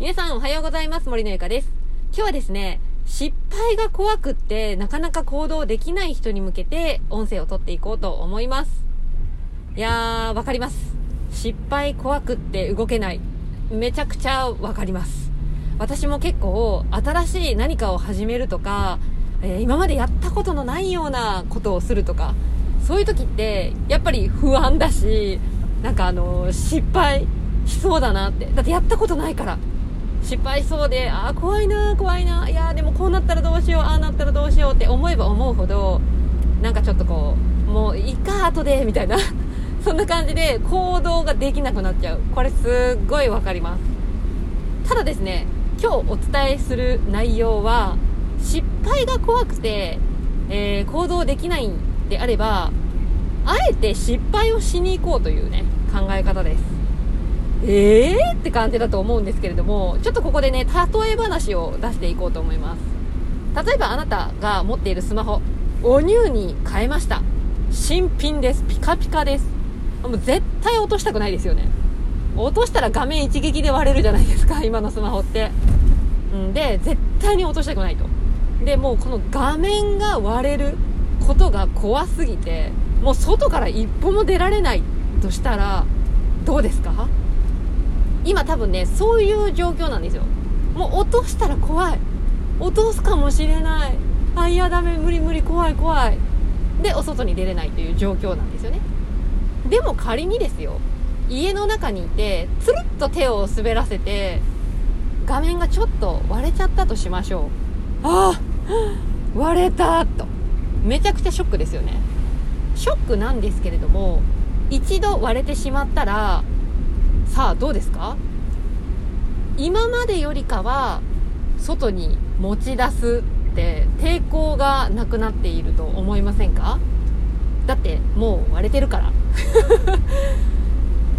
皆さんおはようございます。森のゆかです。今日はですね、失敗が怖くってなかなか行動できない人に向けて音声を撮っていこうと思います。いやー、わかります。失敗怖くって動けない。めちゃくちゃわかります。私も結構新しい何かを始めるとか、えー、今までやったことのないようなことをするとか、そういう時ってやっぱり不安だし、なんかあのー、失敗しそうだなって。だってやったことないから。失敗しそうで、ああ、怖いな、怖いな、いやでもこうなったらどうしよう、ああなったらどうしようって思えば思うほど、なんかちょっとこう、もういいか、後で、みたいな。そんな感じで行動ができなくなっちゃう。これすっごいわかります。ただですね、今日お伝えする内容は、失敗が怖くて、えー、行動できないんであれば、あえて失敗をしに行こうというね、考え方です。えー、って感じだと思うんですけれども、ちょっとここでね、例え話を出していこうと思います。例えばあなたが持っているスマホ、おニューに変えました。新品です。ピカピカです。もう絶対落としたくないですよね。落としたら画面一撃で割れるじゃないですか、今のスマホって。んで、絶対に落としたくないと。で、もうこの画面が割れることが怖すぎて、もう外から一歩も出られないとしたら、どうですか？今多分ねそういう状況なんですよ。もう落としたら怖い。落とすかもしれない。あいやダメ無理無理怖い怖い。でお外に出れないという状況なんですよね。でも仮にですよ家の中にいてつるっと手を滑らせて画面がちょっと割れちゃったとしましょう。ああ割れたと。めちゃくちゃショックですよね。ショックなんですけれども一度割れてしまったらさあどうですか？今までよりかは外に持ち出すって抵抗がなくなっていると思いませんか？だってもう割れてるから。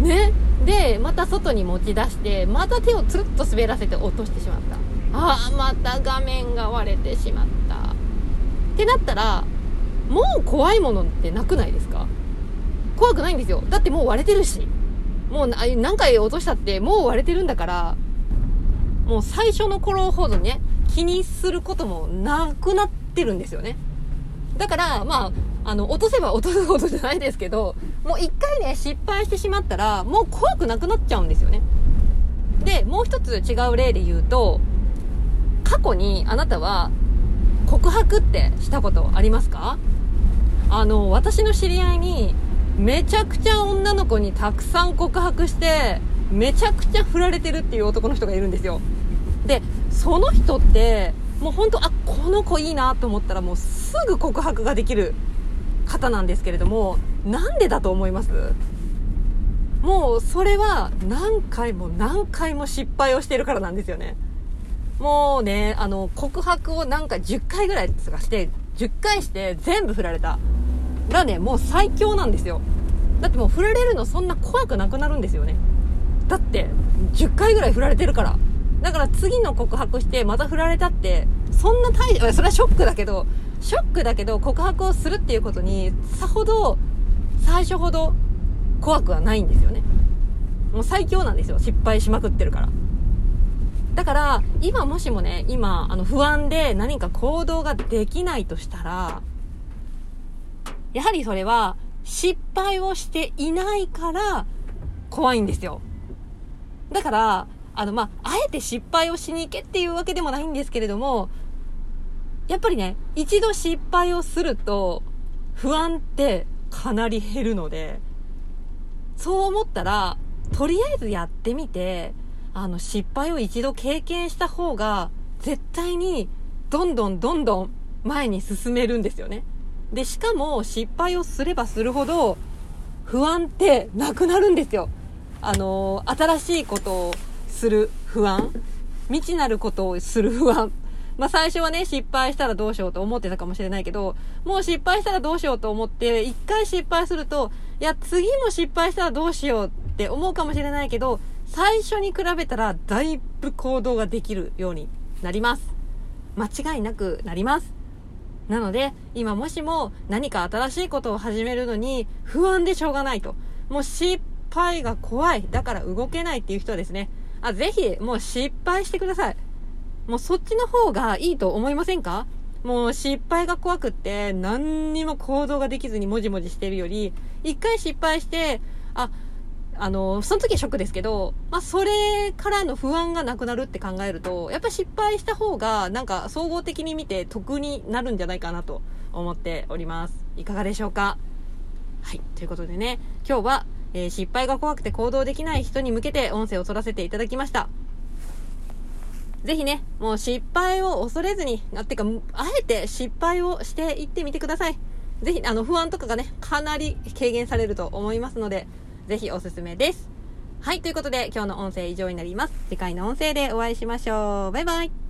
ね？でまた外に持ち出してまた手をつるっと滑らせて落としてしまった。ああまた画面が割れてしまった。ってなったらもう怖いものってなくないですか？怖くないんですよ。だってもう割れてるし。もう何回落としたってもう割れてるんだから、もう最初の頃ほどね、気にすることもなくなってるんですよね。だから、まあ、あの、落とせば落とすほどじゃないですけど、もう一回ね、失敗してしまったら、もう怖くなくなっちゃうんですよね。で、もう一つ違う例で言うと、過去にあなたは告白ってしたことありますか？あの、私の知り合いに、めちゃくちゃ女の子にたくさん告白してめちゃくちゃ振られてるっていう男の人がいるんですよ。でその人ってもう本当あこの子いいなと思ったらもうすぐ告白ができる方なんですけれどもなんでだと思います？もうそれは何回も何回も失敗をしてるからなんですよね。もうねあの告白をなんか10回ぐらいとかして10回して全部振られた。がね、もう最強なんですよ。だってもう振られるのそんな怖くなくなるんですよね。だって、10回ぐらい振られてるから。だから次の告白してまた振られたって、そんな大、それはショックだけど、ショックだけど告白をするっていうことに、さほど、最初ほど怖くはないんですよね。もう最強なんですよ。失敗しまくってるから。だから、今もしもね、今、あの、不安で何か行動ができないとしたら、やはりそれは失敗をしていないから怖いんですよ。だから、あの、まあ、あえて失敗をしに行けっていうわけでもないんですけれども、やっぱりね、一度失敗をすると不安ってかなり減るので、そう思ったら、とりあえずやってみて、あの、失敗を一度経験した方が、絶対に、どんどんどんどん前に進めるんですよね。で、しかも失敗をすればするほど不安ってなくなるんですよ。あの新しいことをする不安未知なることをする不安。まあ最初はね、失敗したらどうしようと思ってたかもしれないけど、もう失敗したらどうしようと思って、一回失敗すると、いや、次も失敗したらどうしようって思うかもしれないけど、最初に比べたらだいぶ行動ができるようになります。間違いなくなります。なので、今もしも何か新しいことを始めるのに不安でしょうがないと。もう失敗が怖い。だから動けないっていう人はですね、あ、ぜひ、もう失敗してください。もうそっちの方がいいと思いませんか？もう失敗が怖くって何にも行動ができずにもじもじしてるより、一回失敗して、あ、あの、その時はショックですけど、まあ、それからの不安がなくなるって考えると、やっぱ失敗した方が、なんか総合的に見て得になるんじゃないかなと思っております。いかがでしょうか？はい。ということでね、今日は、えー、失敗が怖くて行動できない人に向けて音声を取らせていただきました。ぜひね、もう失敗を恐れずに、あ、てか、あえて失敗をしていってみてください。ぜひ、あの、不安とかがね、かなり軽減されると思いますので、ぜひおすすめです。はい、ということで今日の音声以上になります。次回の音声でお会いしましょう。バイバイ。